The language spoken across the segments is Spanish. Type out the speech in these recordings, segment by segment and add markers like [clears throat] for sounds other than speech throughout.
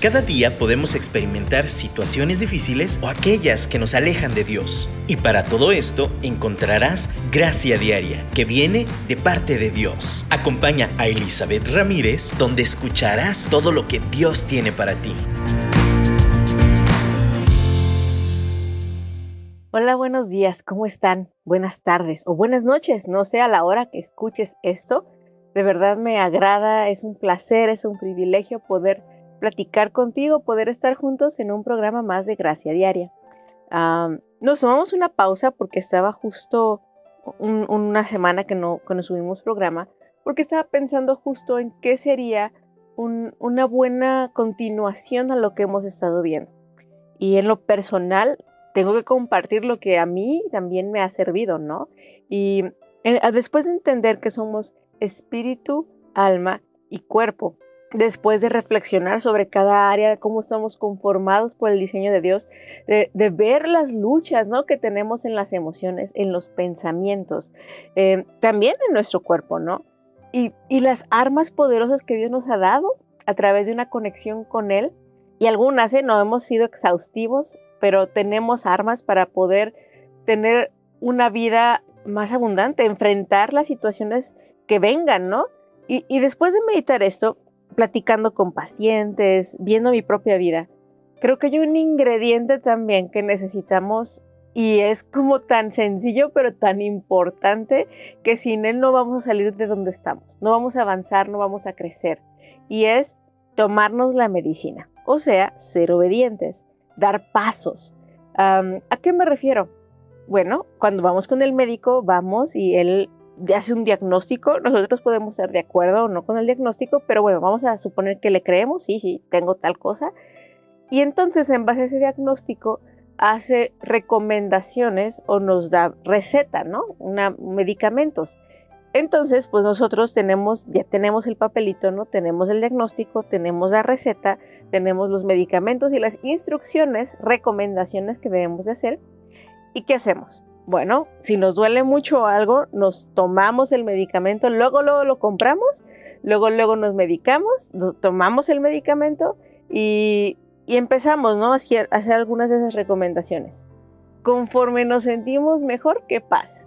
Cada día podemos experimentar situaciones difíciles o aquellas que nos alejan de Dios. Y para todo esto encontrarás gracia diaria que viene de parte de Dios. Acompaña a Elizabeth Ramírez donde escucharás todo lo que Dios tiene para ti. Hola, buenos días, ¿cómo están? Buenas tardes o buenas noches, no sé a la hora que escuches esto. De verdad me agrada, es un placer, es un privilegio poder platicar contigo, poder estar juntos en un programa más de Gracia Diaria. nos tomamos una pausa porque estaba justo una semana que no, que subimos programa, porque estaba pensando justo en qué sería una buena continuación a lo que hemos estado viendo. Y en lo personal, tengo que compartir lo que a mí también me ha servido, ¿no? Y eh, después de entender que somos espíritu, alma y cuerpo, después de reflexionar sobre cada área, de cómo estamos conformados por el diseño de Dios, de, ver las luchas ¿no? que tenemos en las emociones, en los pensamientos, eh, también en nuestro cuerpo, ¿no? Y, las armas poderosas que Dios nos ha dado a través de una conexión con Él. Y algunas, ¿eh? no hemos sido exhaustivos, pero tenemos armas para poder tener una vida más abundante, enfrentar las situaciones que vengan, ¿no? Y, y después de meditar esto, platicando con pacientes, viendo mi propia vida, creo que hay un ingrediente también que necesitamos y es como tan sencillo pero tan importante que sin él no vamos a salir de donde estamos, no vamos a avanzar, no vamos a crecer. Y es tomarnos la medicina, o sea, ser obedientes, dar pasos. ¿A qué me refiero? Bueno, cuando vamos con el médico, vamos y él hace un diagnóstico, nosotros podemos estar de acuerdo o no con el diagnóstico, pero bueno, vamos a suponer que le creemos, sí, sí, tengo tal cosa. Y entonces en base a ese diagnóstico hace recomendaciones o nos da receta, ¿no? Una, medicamentos. Entonces, pues nosotros tenemos, ya tenemos el papelito, ¿no? Tenemos el diagnóstico, tenemos la receta, tenemos los medicamentos y las instrucciones, recomendaciones que debemos de hacer. ¿Y qué hacemos? Bueno, si nos duele mucho algo, nos tomamos el medicamento, luego, luego lo compramos, luego, luego nos medicamos, tomamos el medicamento y, empezamos, ¿no? A hacer algunas de esas recomendaciones. Conforme nos sentimos mejor, ¿qué pasa?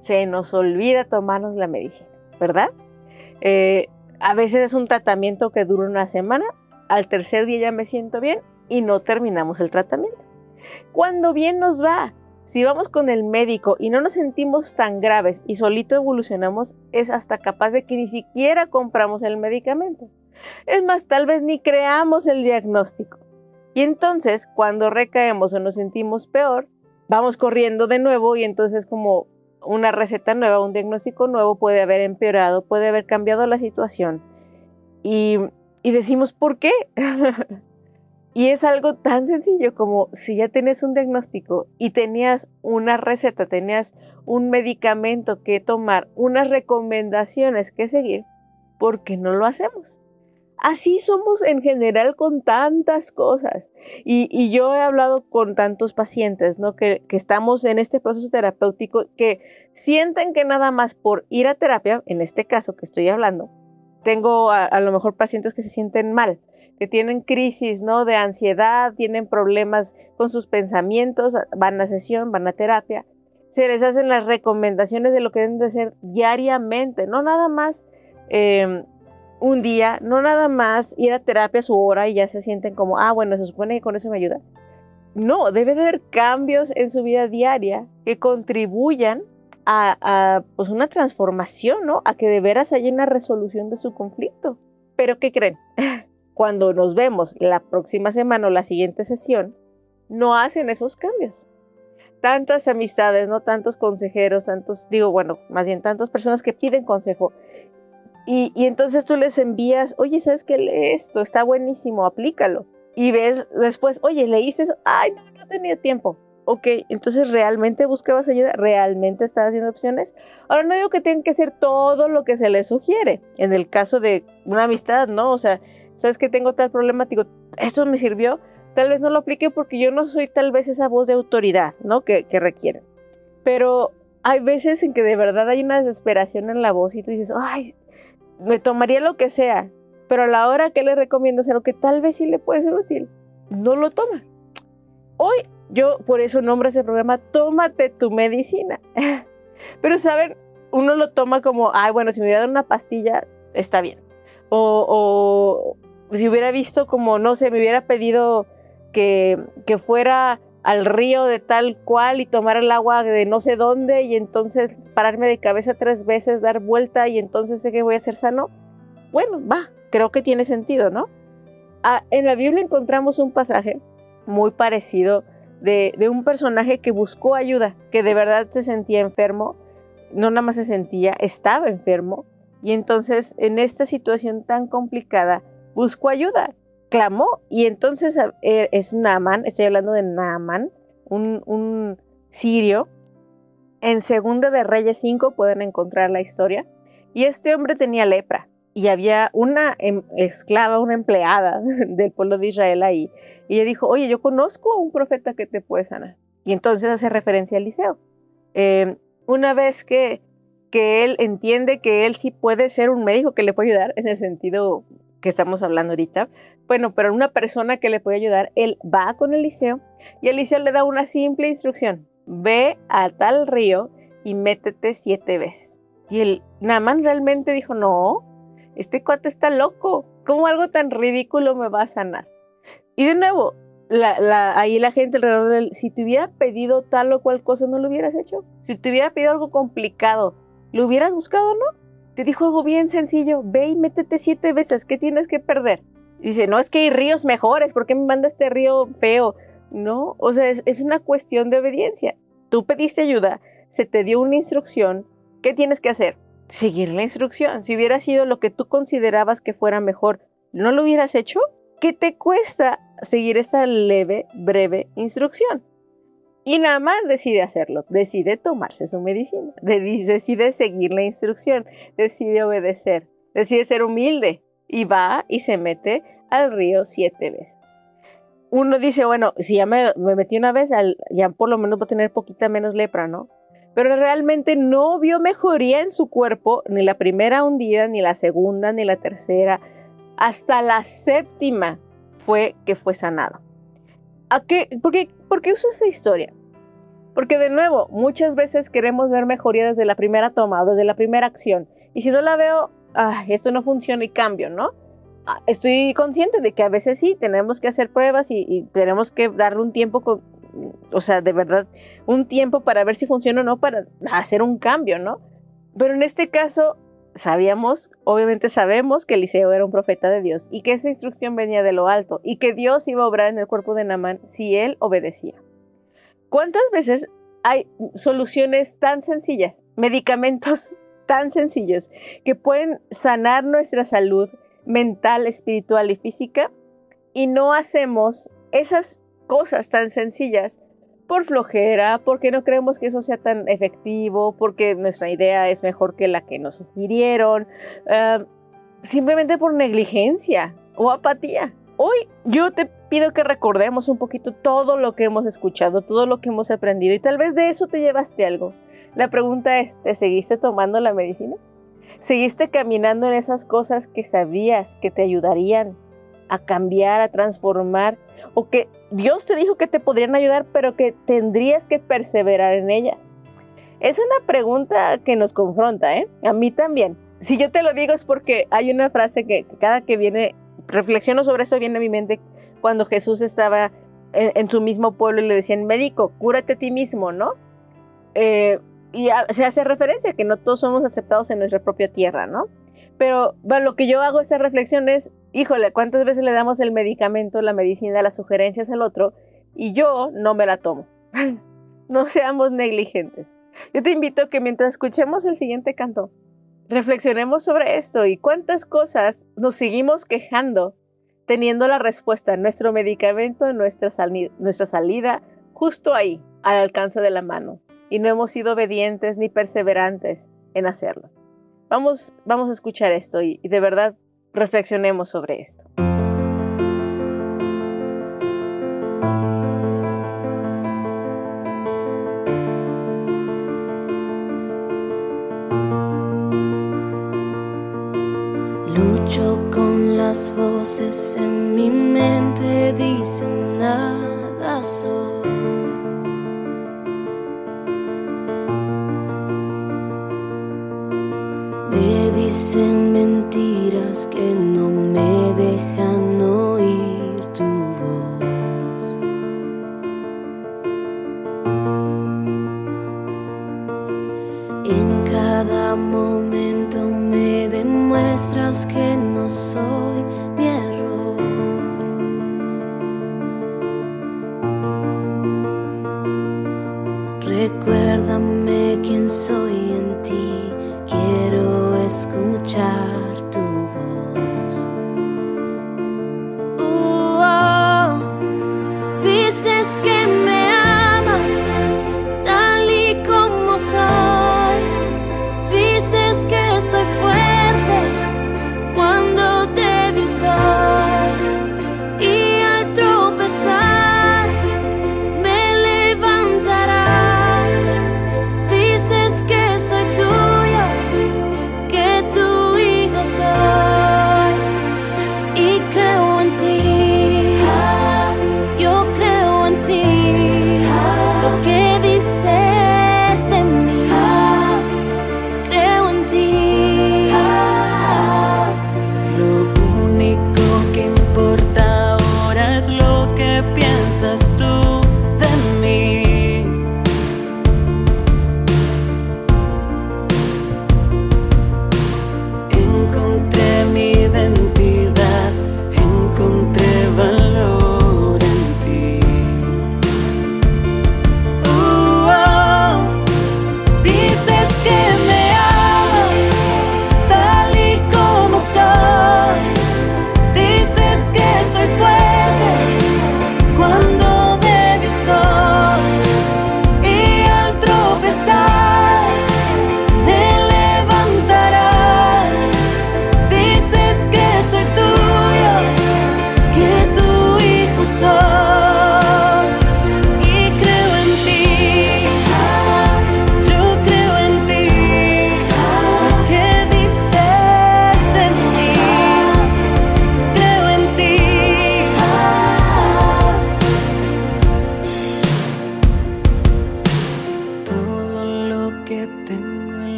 Se nos olvida tomarnos la medicina, ¿verdad? Eh, a veces es un tratamiento que dura una semana, al tercer día ya me siento bien y no terminamos el tratamiento. Cuando bien nos va, si vamos con el médico y no nos sentimos tan graves y solito evolucionamos, es hasta capaz de que ni siquiera compramos el medicamento. Es más, tal vez ni creamos el diagnóstico. Y entonces, cuando recaemos o nos sentimos peor, vamos corriendo de nuevo y entonces como una receta nueva, un diagnóstico nuevo puede haber empeorado, puede haber cambiado la situación. Y, y decimos, ¿por qué? [laughs] Y es algo tan sencillo como si ya tienes un diagnóstico y tenías una receta, tenías un medicamento que tomar, unas recomendaciones que seguir, ¿por qué no lo hacemos? Así somos en general con tantas cosas. Y, yo he hablado con tantos pacientes, ¿no? Que, estamos en este proceso terapéutico que sienten que nada más por ir a terapia, en este caso que estoy hablando, tengo a lo mejor pacientes que se sienten mal que tienen crisis, ¿no? De ansiedad, tienen problemas con sus pensamientos, van a sesión, van a terapia. Se les hacen las recomendaciones de lo que deben de hacer diariamente, no nada más em, un día, no nada más ir a terapia a su hora y ya se sienten como, ah, bueno, se supone que con eso me ayuda. No, debe de haber cambios en su vida diaria que contribuyan a, a pues una transformación, ¿no? A que de veras haya una resolución de su conflicto. Pero ¿qué creen? [laughs] cuando nos vemos la próxima semana o la siguiente sesión, no hacen esos cambios. Tantas amistades, no tantos consejeros, tantos, digo, bueno, más bien tantas personas que piden consejo. Y, entonces tú les envías, oye, ¿sabes qué? Lee esto, está buenísimo, aplícalo. Y ves después, oye, leíste eso, ay, no, no tenía tiempo. Ok, entonces realmente buscabas ayuda, realmente estabas haciendo opciones. Ahora no digo que tengan que hacer todo lo que se les sugiere. En el caso de una amistad, ¿no? O sea, sabes que tengo tal problemático, eso me sirvió, tal vez no lo aplique porque yo no soy tal vez esa voz de autoridad, ¿no? Que, que requieren. Pero hay veces en que de verdad hay una desesperación en la voz y tú dices, ay, me tomaría lo que sea, pero a la hora que le recomiendo hacer lo que tal vez sí le puede ser útil, no lo toma. Hoy yo por eso nombro ese programa Tómate tu medicina. [laughs] Pero saben, uno lo toma como, ay, bueno, si me hubiera dado una pastilla, está bien. O, si hubiera visto como, no sé, me hubiera pedido que, que fuera al río de tal cual y tomar el agua de no sé dónde y entonces pararme de cabeza tres veces, dar vuelta y entonces sé que voy a ser sano. Bueno, va, creo que tiene sentido, ¿no? En la Biblia encontramos un pasaje muy parecido de, de, un personaje que buscó ayuda, que de verdad se sentía enfermo, no nada más se sentía, estaba enfermo, y entonces en esta situación tan complicada buscó ayuda clamó y entonces eh, es Naaman, estoy hablando de Naaman, un, sirio. En Segunda de Reyes 5 pueden encontrar la historia. Y este hombre tenía lepra y había una em, esclava, una empleada [laughs] del pueblo de Israel ahí. Y ella dijo, oye, yo conozco a un profeta que te puede sanar. Y entonces hace referencia a Eliseo. Em, una vez que, que él entiende que él sí puede ser un médico que le puede ayudar en el sentido que estamos hablando ahorita, bueno, pero una persona que le puede ayudar, él va con Eliseo y Eliseo le da una simple instrucción. Ve a tal río y métete siete veces. Y el Naman realmente dijo, no, este cuate está loco. ¿Cómo algo tan ridículo me va a sanar? Y de nuevo, ahí la gente alrededor de él, si te hubiera pedido tal o cual cosa, ¿no lo hubieras hecho? Si te hubiera pedido algo complicado, ¿lo hubieras buscado no? Te dijo algo bien sencillo, ve y métete siete veces, ¿qué tienes que perder? dice, no, es que hay ríos mejores, ¿por qué me manda este río feo? No, o sea, es, una cuestión de obediencia. Tú pediste ayuda, se te dio una instrucción, ¿qué tienes que hacer? Seguir la instrucción. Si hubiera sido lo que tú considerabas que fuera mejor, ¿no lo hubieras hecho? ¿Qué te cuesta seguir esa leve, breve instrucción? Y nada más decide hacerlo, decide tomarse su medicina, decide seguir la instrucción, decide obedecer, decide ser humilde, y va y se mete al río siete veces. Uno dice, bueno, si ya me, metí una vez, ya por lo menos va a tener poquita menos lepra, ¿no? Pero realmente no vio mejoría en su cuerpo, ni la primera hundida, ni la segunda, ni la tercera. Hasta la séptima fue que fue sanado. ¿A qué? ¿Por qué, ¿Por qué uso esta historia? Porque de nuevo, muchas veces queremos ver mejoría desde la primera toma o desde la primera acción. Y si no la veo esto no funciona y cambio, ¿no? Ah, estoy consciente de que a veces sí, tenemos que hacer pruebas y, tenemos que darle un tiempo, con, o sea, de verdad, un tiempo para ver si funciona o no, para hacer un cambio, ¿no? Pero en este caso, sabíamos, obviamente sabemos que Eliseo era un profeta de Dios y que esa instrucción venía de lo alto y que Dios iba a obrar en el cuerpo de Namán si él obedecía. ¿Cuántas veces hay soluciones tan sencillas, medicamentos [laughs] tan sencillos que pueden sanar nuestra salud mental, espiritual y física y no hacemos esas cosas tan sencillas por flojera, porque no creemos que eso sea tan efectivo, porque nuestra idea es mejor que la que nos sugirieron, ah, simplemente por negligencia o apatía. Hoy yo te pido que recordemos un poquito todo lo que hemos escuchado, todo lo que hemos aprendido y tal vez de eso te llevaste algo. La pregunta es, ¿te seguiste tomando la medicina? ¿Seguiste caminando en esas cosas que sabías que te ayudarían a cambiar, a transformar, o que Dios te dijo que te podrían ayudar, pero que tendrías que perseverar en ellas? Es una pregunta que nos confronta, ¿eh? A mí también. Si yo te lo digo es porque hay una frase que, cada que viene, reflexiono sobre eso, viene a mi mente cuando Jesús estaba en, su mismo pueblo y le decían, médico, cúrate a ti mismo, ¿no? Eh, y se hace referencia que no todos somos aceptados en nuestra propia tierra, ¿no? Pero lo que yo hago esa reflexión es, híjole, ¿cuántas veces le damos el medicamento, la medicina, las sugerencias al otro y yo no me la tomo? [laughs] no seamos negligentes. Yo te invito a que mientras escuchemos el siguiente canto, reflexionemos sobre esto y cuántas cosas nos seguimos quejando teniendo la respuesta, nuestro medicamento, nuestra, nuestra salida, justo ahí, al alcance de la mano y no hemos sido obedientes ni perseverantes en hacerlo. Vamos, vamos a escuchar esto y, y de verdad reflexionemos sobre esto. Lucho con las voces en mi mente, dicen nada soy. Me dicen asking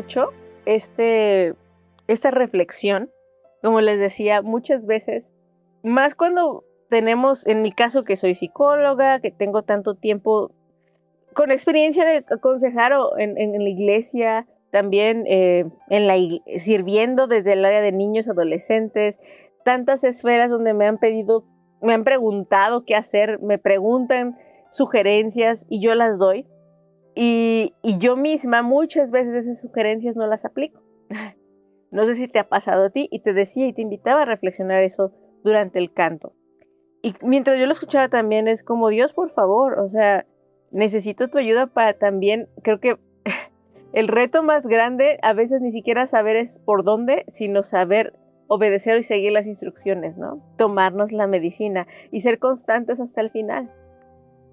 mucho este, esta reflexión. Como les decía, muchas veces, más cuando tenemos, en mi caso que soy psicóloga, que tengo tanto tiempo con experiencia de aconsejar en, en- en la iglesia, también eh, en la sirviendo desde el área de niños, adolescentes, tantas esferas donde me han pedido, me han preguntado qué hacer, me preguntan sugerencias y yo las doy. Y, yo misma muchas veces esas sugerencias no las aplico. [laughs] No sé si te ha pasado a ti y te decía y te invitaba a reflexionar eso durante el canto. Y mientras yo lo escuchaba también es como, Dios, por favor, o sea, necesito tu ayuda para también, creo que [laughs] El reto más grande a veces ni siquiera saber es por dónde, sino saber obedecer y seguir las instrucciones, ¿no? Tomarnos la medicina y ser constantes hasta el final.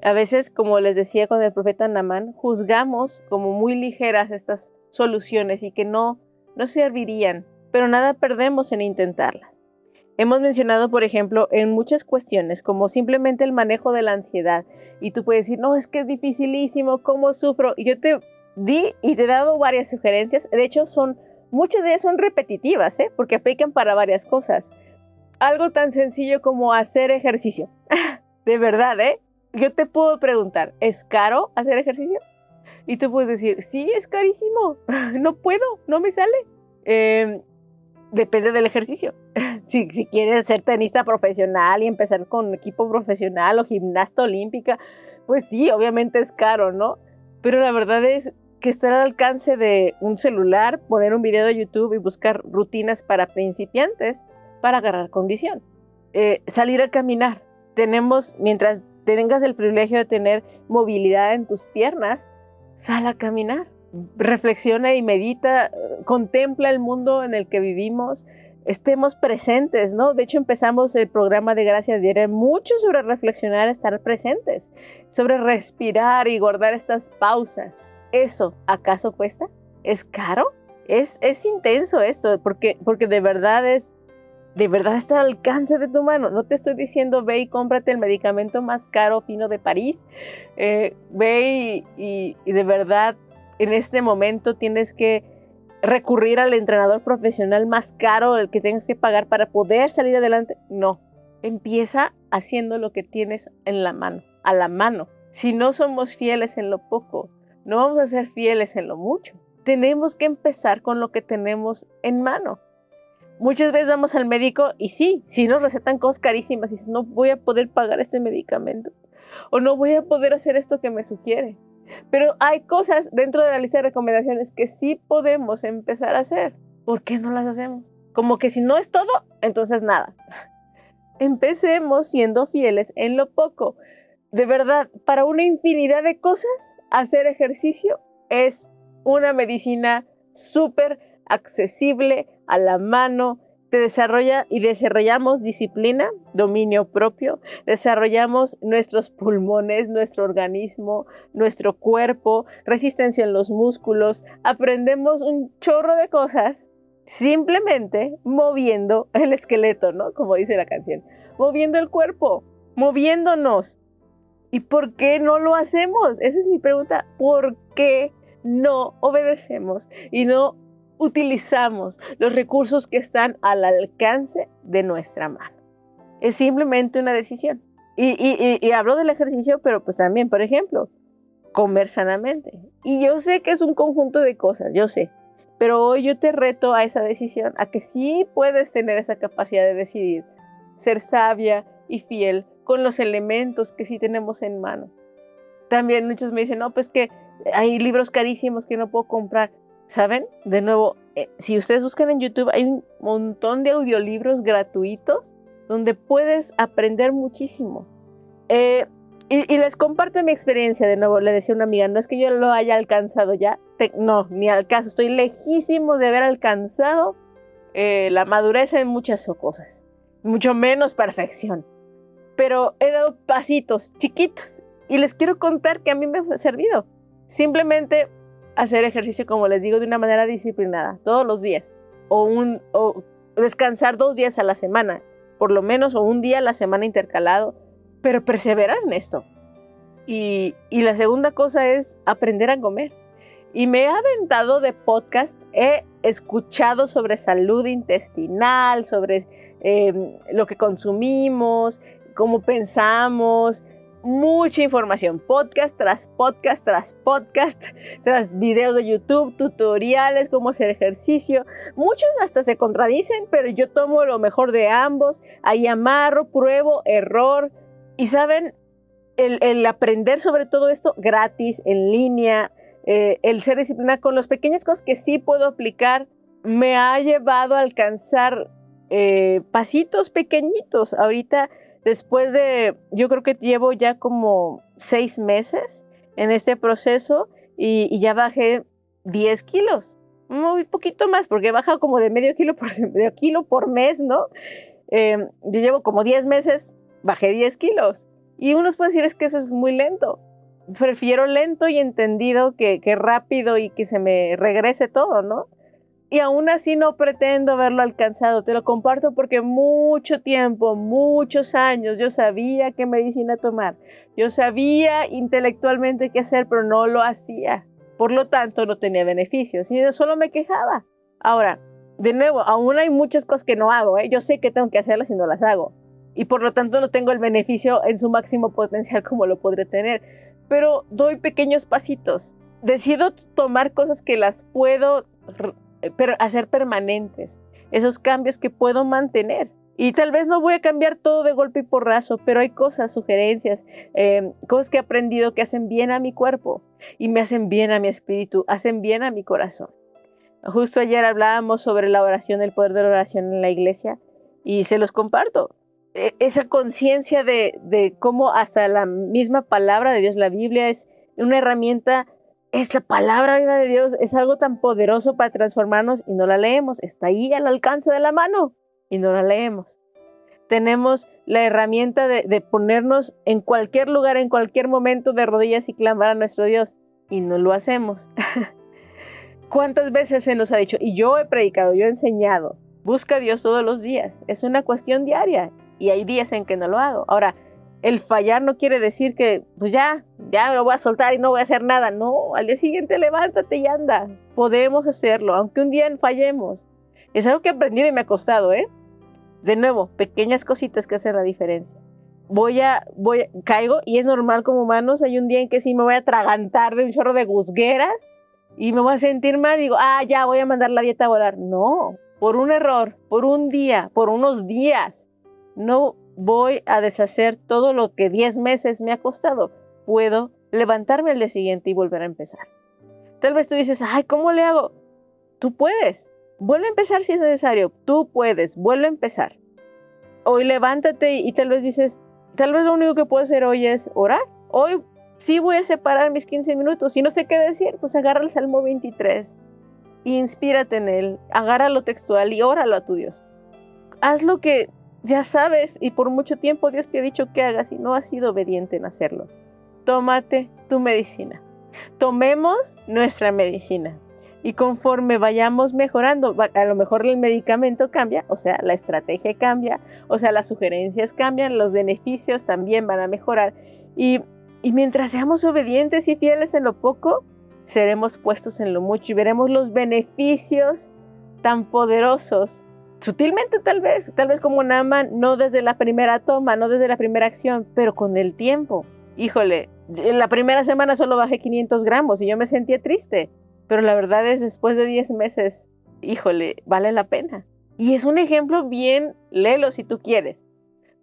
A veces, como les decía con el profeta Namán, juzgamos como muy ligeras estas soluciones y que no, no servirían, pero nada perdemos en intentarlas. Hemos mencionado, por ejemplo, en muchas cuestiones, como simplemente el manejo de la ansiedad. Y tú puedes decir, no, es que es dificilísimo, ¿cómo sufro? Y yo te di y te he dado varias sugerencias. De hecho, son, muchas de ellas son repetitivas, ¿eh? porque aplican para varias cosas. Algo tan sencillo como hacer ejercicio. [laughs] de verdad, ¿eh? Yo te puedo preguntar, ¿es caro hacer ejercicio? Y tú puedes decir, sí, es carísimo, [laughs] no puedo, no me sale. Em, depende del ejercicio. [laughs] si, si, quieres ser tenista profesional y empezar con equipo profesional o gimnasta olímpica, pues sí, obviamente es caro, ¿no? Pero la verdad es que estar al alcance de un celular, poner un video de YouTube y buscar rutinas para principiantes para agarrar condición. Eh, salir a caminar. Tenemos, mientras tengas el privilegio de tener movilidad en tus piernas, sal a caminar. Reflexiona y medita, contempla el mundo en el que vivimos, estemos presentes, ¿no? De hecho, empezamos el programa de Gracia Diaria mucho sobre reflexionar, estar presentes, sobre respirar y guardar estas pausas. ¿Eso acaso cuesta? ¿Es caro? Es, es intenso esto, porque, porque de verdad es, de verdad está al alcance de tu mano. No te estoy diciendo ve y cómprate el medicamento más caro fino de París. Eh, ve y, y de verdad en este momento tienes que recurrir al entrenador profesional más caro, el que tengas que pagar para poder salir adelante. No, empieza haciendo lo que tienes en la mano, a la mano. Si no somos fieles en lo poco, no vamos a ser fieles en lo mucho. Tenemos que empezar con lo que tenemos en mano. Muchas veces vamos al médico y sí, si nos recetan cosas carísimas y no voy a poder pagar este medicamento o no voy a poder hacer esto que me sugiere. Pero hay cosas dentro de la lista de recomendaciones que sí podemos empezar a hacer. ¿Por qué no las hacemos? Como que si no es todo, entonces nada. [laughs] Empecemos siendo fieles en lo poco. De verdad, para una infinidad de cosas, hacer ejercicio es una medicina súper accesible, a la mano, te desarrolla y desarrollamos disciplina, dominio propio, desarrollamos nuestros pulmones, nuestro organismo, nuestro cuerpo, resistencia en los músculos, aprendemos un chorro de cosas simplemente moviendo el esqueleto, ¿no? Como dice la canción, moviendo el cuerpo, moviéndonos. ¿Y por qué no lo hacemos? Esa es mi pregunta. ¿Por qué no obedecemos y no utilizamos los recursos que están al alcance de nuestra mano. Es simplemente una decisión. Y, hablo del ejercicio, pero pues también, por ejemplo, comer sanamente. Y yo sé que es un conjunto de cosas, yo sé. Pero hoy yo te reto a esa decisión, a que sí puedes tener esa capacidad de decidir, ser sabia y fiel con los elementos que sí tenemos en mano. También muchos me dicen, no, pues que hay libros carísimos que no puedo comprar. ¿Saben? De nuevo, eh, si ustedes buscan en YouTube, hay un montón de audiolibros gratuitos donde puedes aprender muchísimo. Eh, y, les comparto mi experiencia, de nuevo, le decía una amiga, no es que yo lo haya alcanzado ya, no, ni al caso, estoy lejísimo de haber alcanzado eh, la madurez en muchas cosas, mucho menos perfección, pero he dado pasitos chiquitos y les quiero contar que a mí me ha servido. Simplemente hacer ejercicio, como les digo, de una manera disciplinada, todos los días, o, un, descansar dos días a la semana, por lo menos, o un día a la semana intercalado, pero perseverar en esto. Y, y la segunda cosa es aprender a comer. Y me he aventado de podcast, he escuchado sobre salud intestinal, sobre eh, lo que consumimos, cómo pensamos, mucha información, podcast tras podcast tras podcast, tras videos de YouTube, tutoriales, cómo hacer ejercicio. Muchos hasta se contradicen, pero yo tomo lo mejor de ambos, ahí amarro, pruebo, error. Y saben, el, aprender sobre todo esto gratis, en línea, eh, el ser disciplinada con las pequeñas cosas que sí puedo aplicar, me ha llevado a alcanzar eh, pasitos pequeñitos. Ahorita Después de, yo creo que llevo ya como seis meses en ese proceso y, ya bajé 10 kilos, muy poquito más, porque he bajado como de medio kilo por, [laughs] medio kilo por mes, ¿no? Em, yo llevo como 10 meses, bajé 10 kilos. Y unos pueden decir es que eso es muy lento. Prefiero lento y entendido que, que rápido y que se me regrese todo, ¿no? Y aún así no pretendo haberlo alcanzado. Te lo comparto porque mucho tiempo, muchos años, yo sabía qué medicina tomar. Yo sabía intelectualmente qué hacer, pero no lo hacía. Por lo tanto, no tenía beneficios. Y solo me quejaba. Ahora, de nuevo, aún hay muchas cosas que no hago. ¿eh? Yo sé que tengo que hacerlas y no las hago. Y por lo tanto no tengo el beneficio en su máximo potencial como lo podré tener. Pero doy pequeños pasitos. Decido tomar cosas que las puedo hacer permanentes, esos cambios que puedo mantener. Y tal vez no voy a cambiar todo de golpe y porrazo, pero hay cosas, sugerencias, em, cosas que he aprendido que hacen bien a mi cuerpo y me hacen bien a mi espíritu, hacen bien a mi corazón. Justo ayer hablábamos sobre la oración, el poder de la oración en la iglesia y se los comparto. E, esa conciencia de, de cómo hasta la misma palabra de Dios, la Biblia, es una herramienta es la palabra viva de Dios, es algo tan poderoso para transformarnos y no la leemos. Está ahí al alcance de la mano y no la leemos. Tenemos la herramienta de, ponernos en cualquier lugar, en cualquier momento de rodillas y clamar a nuestro Dios y no lo hacemos. [laughs] ¿Cuántas veces se nos ha dicho? Y yo he predicado, yo he enseñado, busca a Dios todos los días. Es una cuestión diaria y hay días en que no lo hago. Ahora, el fallar no quiere decir que, pues ya, ya me lo voy a soltar y no voy a hacer nada. No, al día siguiente levántate y anda. Podemos hacerlo, aunque un día fallemos. Es algo que he aprendido y me ha costado, ¿eh? De nuevo, pequeñas cositas que hacen la diferencia. Voy a, voy, caigo y es normal como humanos. Hay un día en que sí me voy a atragantar de un chorro de guzgueras y me voy a sentir mal. Y digo, ah, ya voy a mandar la dieta a volar. No, por un error, por un día, por unos días. No voy a deshacer todo lo que 10 meses me ha costado. Puedo levantarme al día siguiente y volver a empezar. Tal vez tú dices, ay, ¿cómo le hago? Tú puedes. Vuelve a empezar si es necesario. Tú puedes. Vuelve a empezar. Hoy levántate y tal vez dices, tal vez lo único que puedo hacer hoy es orar. Hoy sí voy a separar mis 15 minutos. Y no sé qué decir, pues agarra el Salmo 23. inspírate en él. Agarra lo textual y óralo a tu Dios. Haz lo que ya sabes y por mucho tiempo Dios te ha dicho que hagas y no has sido obediente en hacerlo. Tómate tu medicina. Tomemos nuestra medicina. Y conforme vayamos mejorando, a lo mejor el medicamento cambia, o sea, la estrategia cambia, o sea, las sugerencias cambian, los beneficios también van a mejorar. Y, y mientras seamos obedientes y fieles en lo poco, seremos puestos en lo mucho y veremos los beneficios tan poderosos sutilmente tal vez, tal vez como Naman, no desde la primera toma, no desde la primera acción, pero con el tiempo. Híjole, en la primera semana solo bajé 500 gramos y yo me sentía triste, pero la verdad es después de 10 meses, híjole, vale la pena. Y es un ejemplo bien, léelo si tú quieres,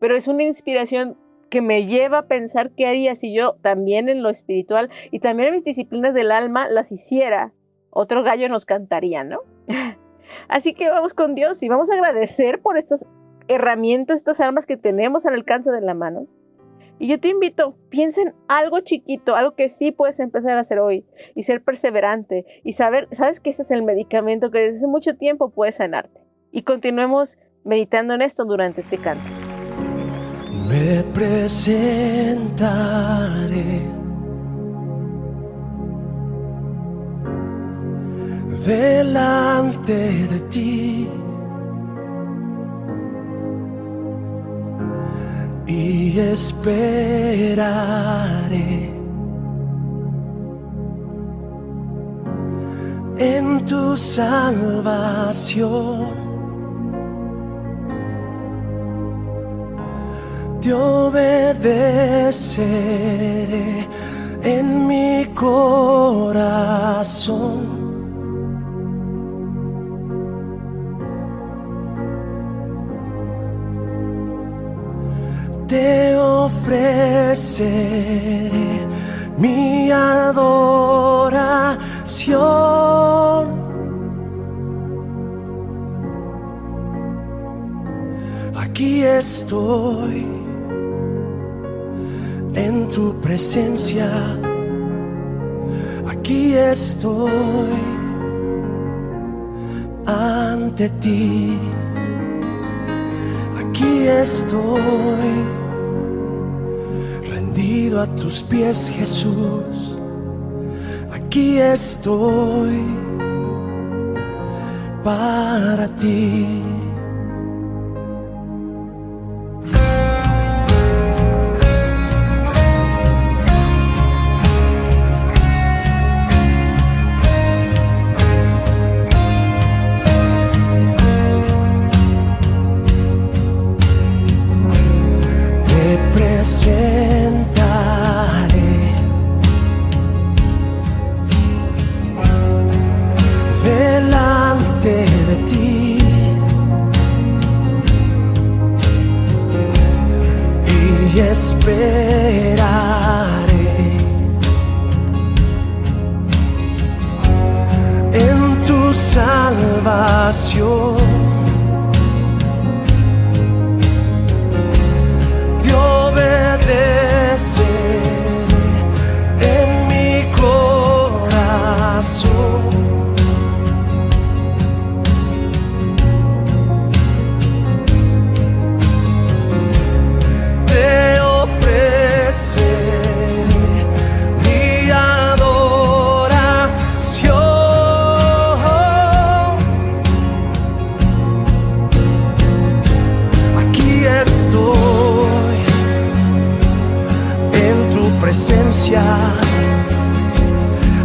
pero es una inspiración que me lleva a pensar qué haría si yo también en lo espiritual y también en mis disciplinas del alma las hiciera. Otro gallo nos cantaría, ¿no? [laughs] Así que vamos con Dios y vamos a agradecer por estas herramientas, estas armas que tenemos al alcance de la mano. Y yo te invito, piensa en algo chiquito, algo que sí puedes empezar a hacer hoy y ser perseverante y saber, sabes que ese es el medicamento que desde hace mucho tiempo puede sanarte. Y continuemos meditando en esto durante este canto. Me presentaré delante de ti. Y esperaré en tu salvación. Te obedeceré en mi corazón. Te ofreceré mi adoración. Aquí estoy en tu presencia. aquí estoy ante ti. Aquí estoy rendido a tus pies, Jesús. Aquí estoy para ti.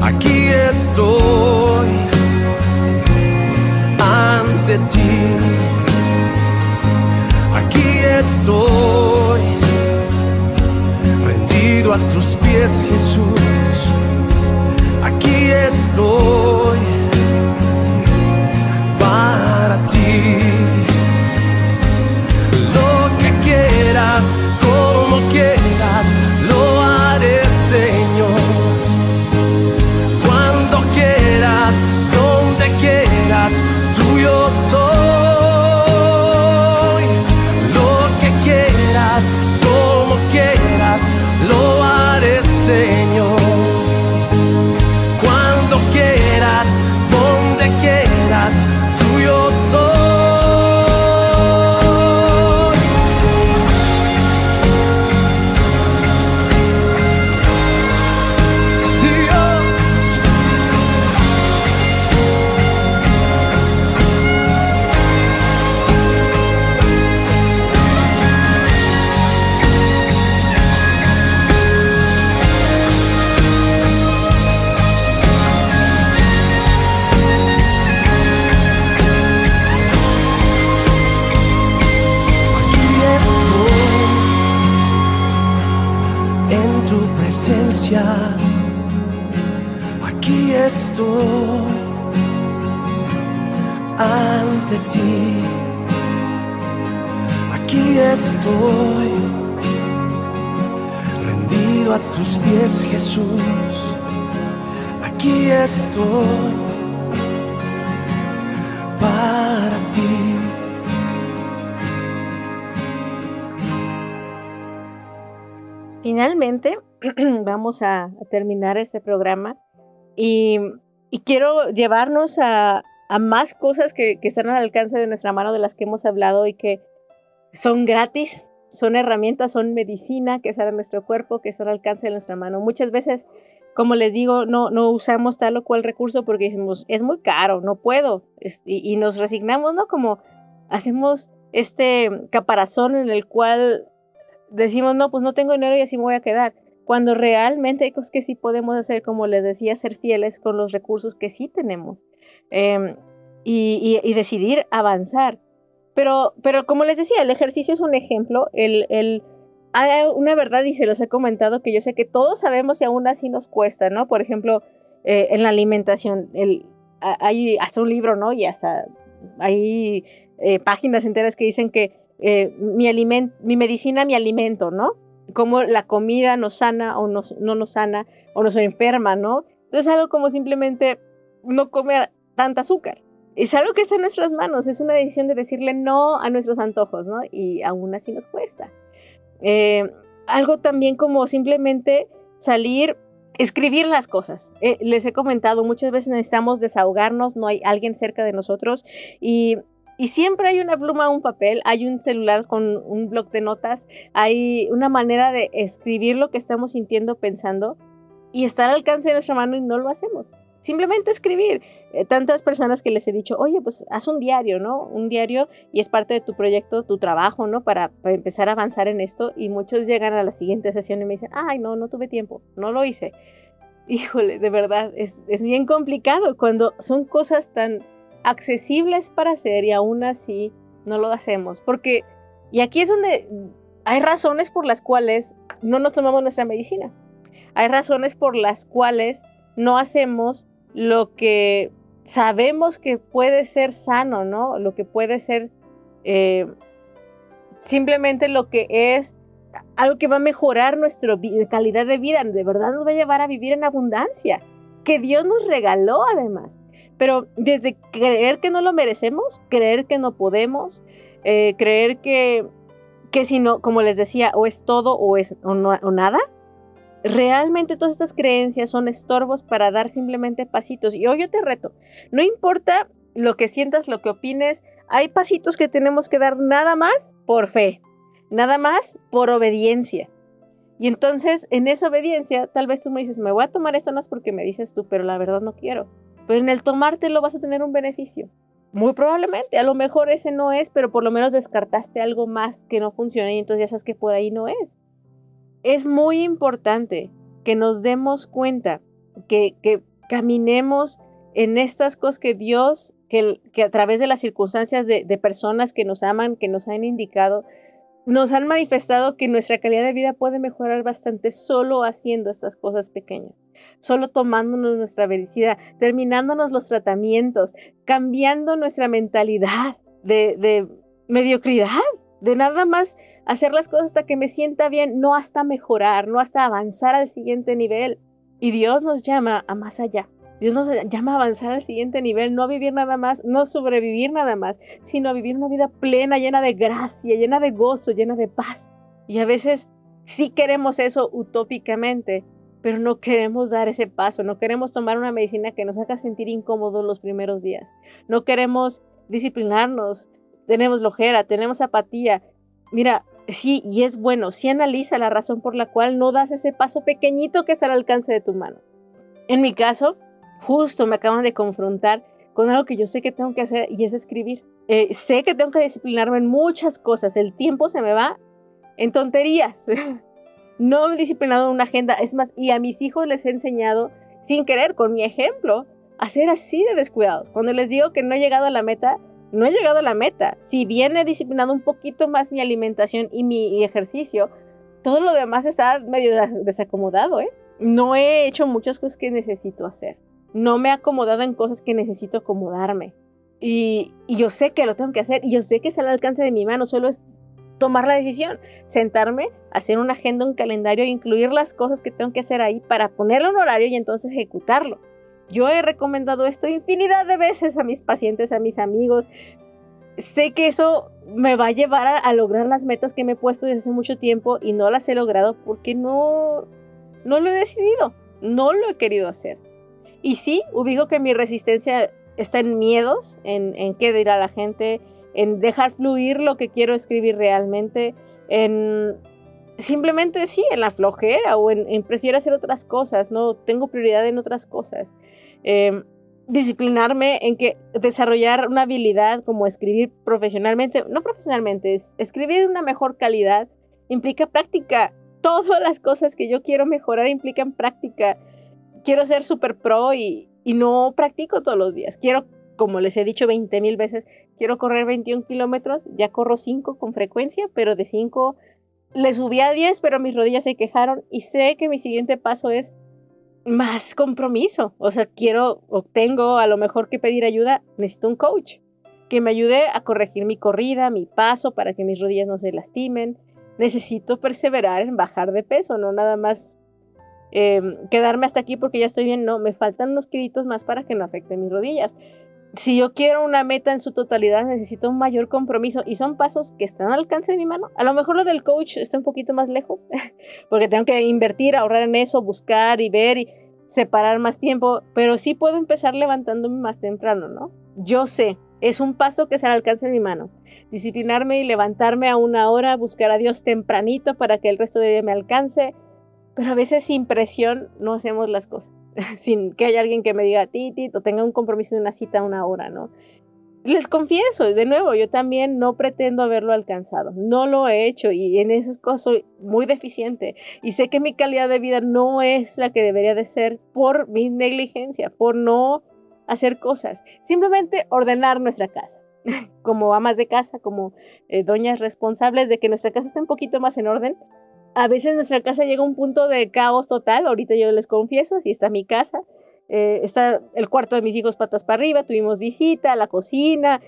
Aquí estoy ante ti. Aquí estoy rendido a tus pies, Jesús. Aquí estoy ante ti. Aquí estoy rendido a tus pies, Jesús. Aquí estoy para ti. Finalmente, [clears throat] vamos a, a terminar este programa y, y quiero llevarnos a, más cosas que, están al alcance de nuestra mano, de las que hemos hablado y que son gratis, son herramientas, son medicina que sale a nuestro cuerpo, que están al alcance de nuestra mano. Muchas veces, como les digo, no, usamos tal o cual recurso porque decimos, es muy caro, no puedo, es- y, y nos resignamos, ¿no? Como hacemos este caparazón en el cual decimos, no, pues no tengo dinero y así me voy a quedar. Cuando realmente hay que sí podemos hacer, como les decía, ser fieles con los recursos que sí tenemos em, y, decidir avanzar. Pero, pero como les decía, el ejercicio es un ejemplo. El, el, hay una verdad y se los he comentado que yo sé que todos sabemos y aún así nos cuesta, ¿no? Por ejemplo, eh, en la alimentación, hay hasta un libro, ¿no? Y hasta hay eh, páginas enteras que dicen que eh, mi, aliment mi medicina, mi alimento, ¿no? Cómo la comida nos sana o nos, no nos sana o nos enferma, ¿no? Entonces algo como simplemente no comer tanta azúcar. Es algo que está en nuestras manos, es una decisión de decirle no a nuestros antojos, ¿no? Y aún así nos cuesta. Eh, algo también como simplemente salir escribir las cosas. Eh, les he comentado, muchas veces necesitamos desahogarnos, no hay alguien cerca de nosotros y, y siempre hay una pluma, un papel, hay un celular con un bloc de notas, hay una manera de escribir lo que estamos sintiendo, pensando y estar al alcance de nuestra mano y no lo hacemos. Simplemente escribir. Eh, tantas personas que les he dicho, oye, pues haz un diario, ¿no? Un diario y es parte de tu proyecto, tu trabajo, ¿no? Para, para, empezar a avanzar en esto. Y muchos llegan a la siguiente sesión y me dicen, ay, no, no tuve tiempo, no lo hice. [laughs] Híjole, de verdad, es, es bien complicado cuando son cosas tan accesibles para hacer y aún así no lo hacemos. Porque, y aquí es donde hay razones por las cuales no nos tomamos nuestra medicina. Hay razones por las cuales no hacemos lo que sabemos que puede ser sano, ¿no? Lo que puede ser eh, simplemente lo que es algo que va a mejorar nuestra calidad de vida, de verdad nos va a llevar a vivir en abundancia, que Dios nos regaló además. Pero desde creer que no lo merecemos, creer que no podemos, eh, creer que, que si no, como les decía, o es todo o es o nada, realmente todas estas creencias son estorbos para dar simplemente pasitos. Y hoy yo te reto, no importa lo que sientas, lo que opines, hay pasitos que tenemos que dar nada más por fe, nada más por obediencia. Y entonces, en esa obediencia, tal vez tú me dices, me voy a tomar esto es porque me dices tú, pero la verdad no quiero. Pero en el tomártelo vas a tener un beneficio. Muy probablemente, a lo mejor ese no es, pero por lo menos descartaste algo más que no funciona y entonces ya sabes que por ahí no es es muy importante que nos demos cuenta, que, caminemos en estas cosas que Dios, que, que a través de las circunstancias de, personas que nos aman, que nos han indicado, nos han manifestado que nuestra calidad de vida puede mejorar bastante solo haciendo estas cosas pequeñas, solo tomándonos nuestra felicidad, terminándonos los tratamientos, cambiando nuestra mentalidad de, de mediocridad, de nada más hacer las cosas hasta que me sienta bien, no hasta mejorar, no hasta avanzar al siguiente nivel. Y Dios nos llama a más allá. Dios nos llama a avanzar al siguiente nivel, no a vivir nada más, no sobrevivir nada más, sino a vivir una vida plena, llena de gracia, llena de gozo, llena de paz. Y a veces sí queremos eso utópicamente, pero no queremos dar ese paso, no queremos tomar una medicina que nos haga sentir incómodos los primeros días, no queremos disciplinarnos, tenemos lojera, tenemos apatía. Mira, sí, y es bueno, sí analiza la razón por la cual no das ese paso pequeñito que es al alcance de tu mano. En mi caso, justo me acaban de confrontar con algo que yo sé que tengo que hacer y es escribir. Eh, sé que tengo que disciplinarme en muchas cosas, el tiempo se me va en tonterías. [laughs] no me he disciplinado en una agenda, es más, y a mis hijos les he enseñado, sin querer, con mi ejemplo, a ser así de descuidados. Cuando les digo que no he llegado a la meta, no he llegado a la meta. Si bien he disciplinado un poquito más mi alimentación y mi ejercicio, todo lo demás está medio desacomodado, ¿eh? No he hecho muchas cosas que necesito hacer. No me he acomodado en cosas que necesito acomodarme. Y, yo sé que lo tengo que hacer y yo sé que es al alcance de mi mano, solo es tomar la decisión, sentarme, hacer una agenda, un calendario, incluir las cosas que tengo que hacer ahí para ponerle un horario y entonces ejecutarlo. Yo he recomendado esto infinidad de veces a mis pacientes, a mis amigos. Sé que eso me va a llevar a, lograr las metas que me he puesto desde hace mucho tiempo y no las he logrado porque no, no lo he decidido, no lo he querido hacer. Y sí, ubico que mi resistencia está en miedos, en, en qué dirá la gente, en dejar fluir lo que quiero escribir realmente, en simplemente sí, en la flojera o en, prefiero hacer otras cosas, no tengo prioridad en otras cosas. Em, disciplinarme en que desarrollar una habilidad como escribir profesionalmente, no profesionalmente, es escribir una mejor calidad implica práctica. Todas las cosas que yo quiero mejorar implican práctica. Quiero ser super pro y, no practico todos los días. Quiero, como les he dicho 20 mil veces, quiero correr 21 kilómetros, ya corro 5 con frecuencia, pero de 5 le subí a 10, pero mis rodillas se quejaron y sé que mi siguiente paso es más compromiso. O sea, quiero o tengo a lo mejor que pedir ayuda, necesito un coach que me ayude a corregir mi corrida, mi paso para que mis rodillas no se lastimen. Necesito perseverar en bajar de peso, no nada más em, quedarme hasta aquí porque ya estoy bien. No, me faltan unos kilitos más para que no afecten mis rodillas. si yo quiero una meta en su totalidad, necesito un mayor compromiso y son pasos que están al alcance de mi mano. A lo mejor lo del coach está un poquito más lejos, [laughs] porque tengo que invertir, ahorrar en eso, buscar y ver y separar más tiempo, pero sí puedo empezar levantándome más temprano, ¿no? Yo sé, es un paso que se al alcance de mi mano. Disciplinarme y levantarme a una hora, buscar a Dios tempranito para que el resto de día me alcance, pero a veces sin presión no hacemos las cosas. [laughs] sin que haya alguien que me diga titi o tenga un compromiso de una cita a una hora, ¿no? Les confieso, de nuevo, yo también no pretendo haberlo alcanzado, no lo he hecho y en esas cosas soy muy deficiente y sé que mi calidad de vida no es la que debería de ser por mi negligencia, por no hacer cosas, simplemente ordenar nuestra casa, [laughs] como amas de casa, como eh, doñas responsables de que nuestra casa esté un poquito más en orden, a veces nuestra casa llega a un punto de caos total. Ahorita yo les confieso, así está mi casa. Eh, está el cuarto de mis hijos patas para arriba, tuvimos visita, la cocina,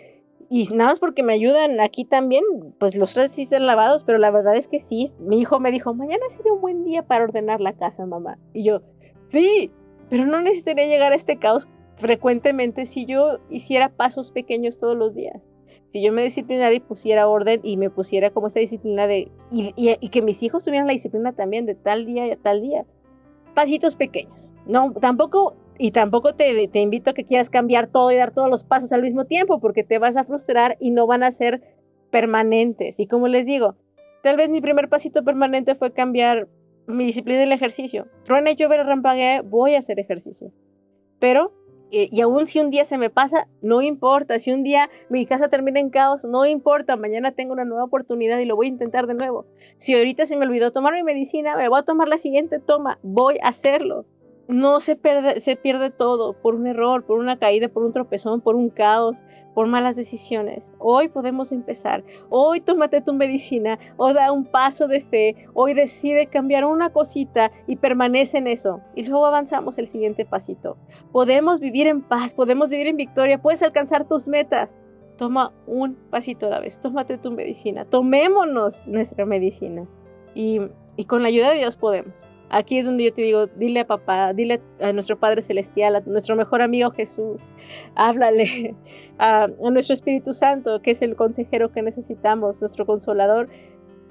y nada más porque me ayudan aquí también, pues los tres sí ser lavados, pero la verdad es que sí, mi hijo me dijo, mañana sería un buen día para ordenar la casa, mamá. Y yo, sí, pero no necesitaría llegar a este caos frecuentemente si yo hiciera pasos pequeños todos los días si yo me disciplinara y pusiera orden y me pusiera como esa disciplina de, y, que mis hijos tuvieran la disciplina también de tal día a tal día, pasitos pequeños. No, tampoco, y tampoco te, te invito a que quieras cambiar todo y dar todos los pasos al mismo tiempo, porque te vas a frustrar y no van a ser permanentes. Y como les digo, tal vez mi primer pasito permanente fue cambiar mi disciplina del ejercicio. Truena, llover, rampague, voy a hacer ejercicio. Pero eh, y aún si un día se me pasa, no importa. Si un día mi casa termina en caos, no importa. Mañana tengo una nueva oportunidad y lo voy a intentar de nuevo. Si ahorita se me olvidó tomar mi medicina, me voy a tomar la siguiente toma. Voy a hacerlo. No se pierde, todo por un error, por una caída, por un tropezón, por un caos por malas decisiones. Hoy podemos empezar. Hoy tómate tu medicina o da un paso de fe. Hoy decide cambiar una cosita y permanece en eso. Y luego avanzamos el siguiente pasito. Podemos vivir en paz, podemos vivir en victoria, puedes alcanzar tus metas. Toma un pasito a la vez, tómate tu medicina, tomémonos nuestra medicina. Y con la ayuda de Dios podemos. Aquí es donde yo te digo, dile a papá, dile a nuestro Padre Celestial, a nuestro mejor amigo Jesús, háblale a, nuestro Espíritu Santo, que es el consejero que necesitamos, nuestro consolador.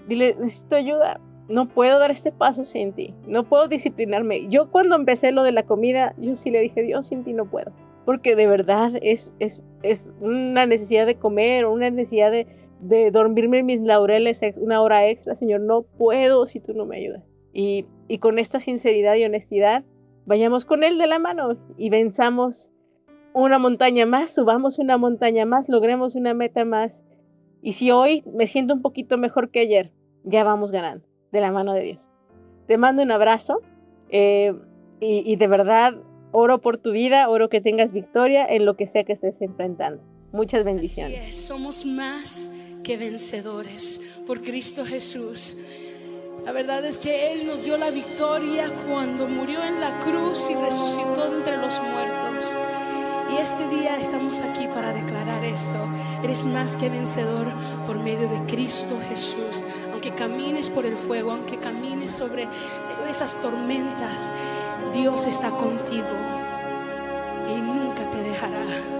Dile, necesito ayuda, no puedo dar este paso sin ti, no puedo disciplinarme. Yo cuando empecé lo de la comida, yo sí le dije, Dios, sin ti no puedo, porque de verdad es, es, es una necesidad de comer, una necesidad de, de dormirme en mis laureles una hora extra, Señor, no puedo si tú no me ayudas. Y, con esta sinceridad y honestidad, vayamos con Él de la mano y venzamos una montaña más, subamos una montaña más, logremos una meta más. Y si hoy me siento un poquito mejor que ayer, ya vamos ganando de la mano de Dios. Te mando un abrazo eh, y, y, de verdad oro por tu vida, oro que tengas victoria en lo que sea que estés enfrentando. Muchas bendiciones. somos más que vencedores por Cristo Jesús. La verdad es que Él nos dio la victoria cuando murió en la cruz y resucitó entre los muertos. Y este día estamos aquí para declarar eso. Eres más que vencedor por medio de Cristo Jesús. Aunque camines por el fuego, aunque camines sobre esas tormentas, Dios está contigo y nunca te dejará.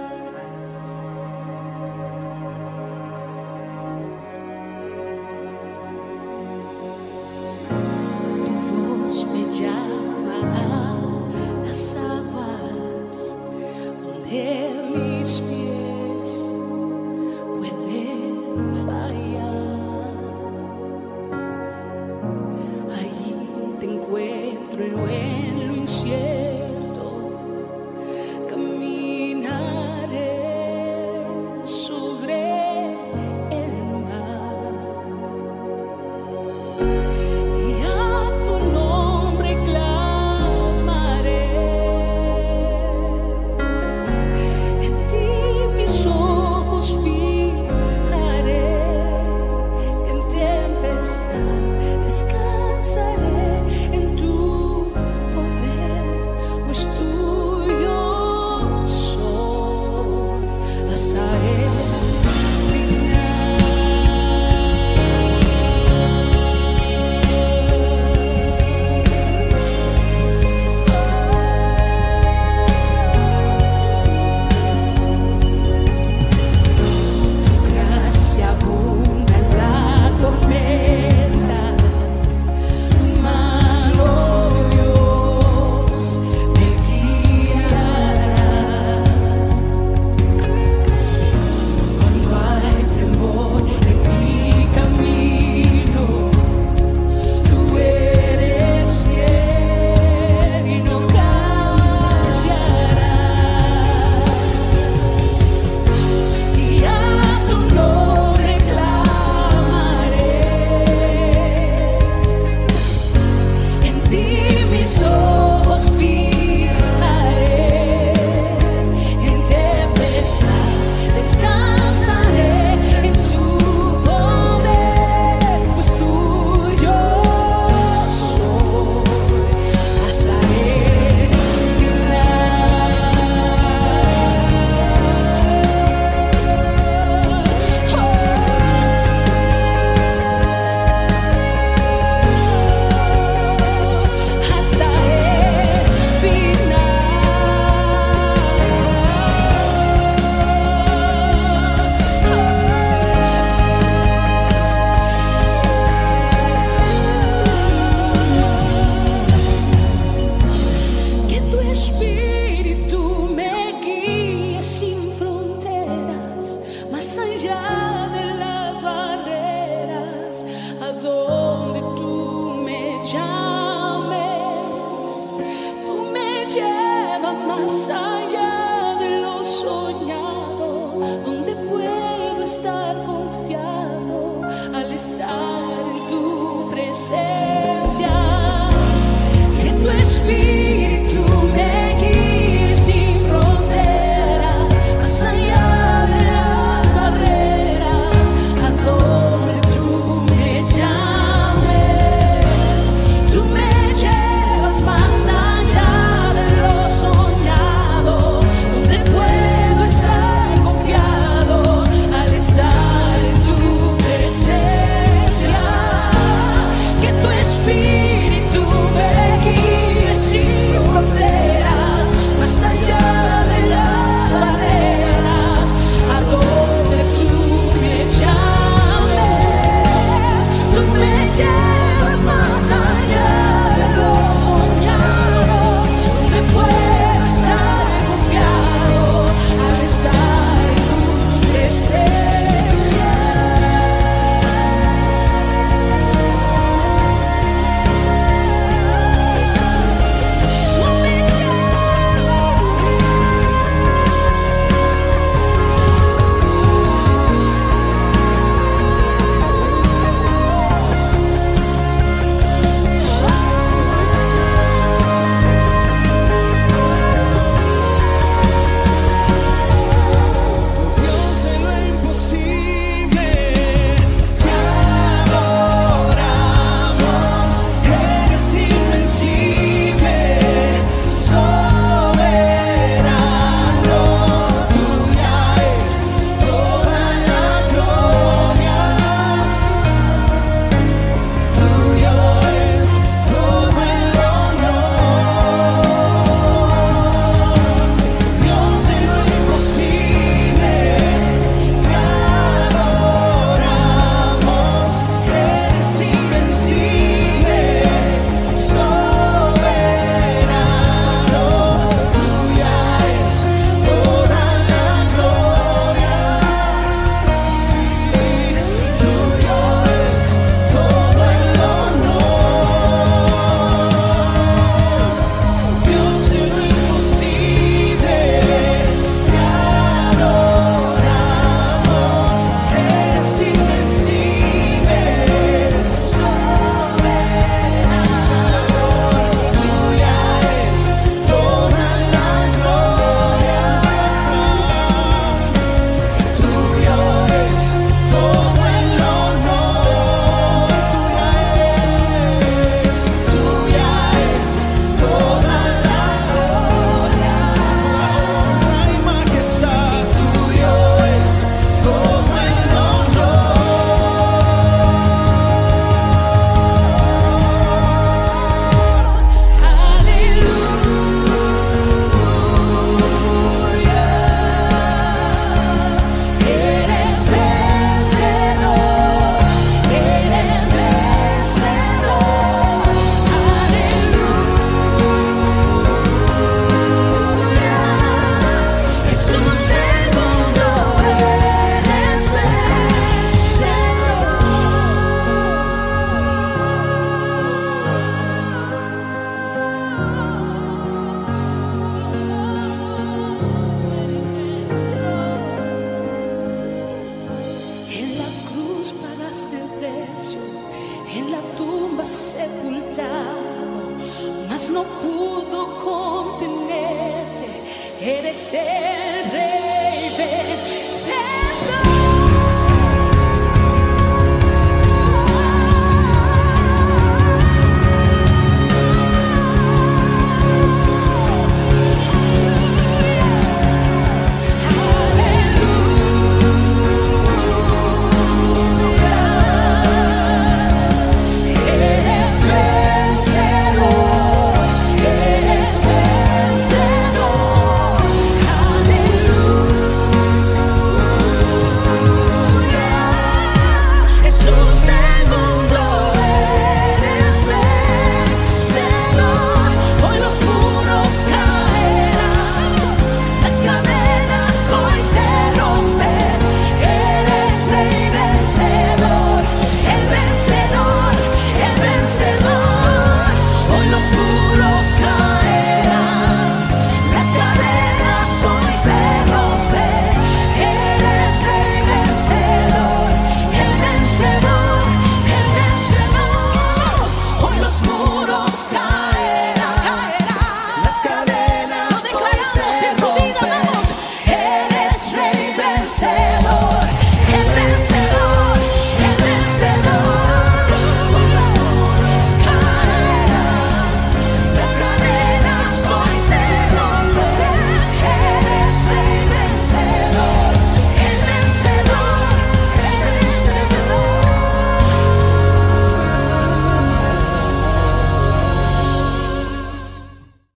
yeah.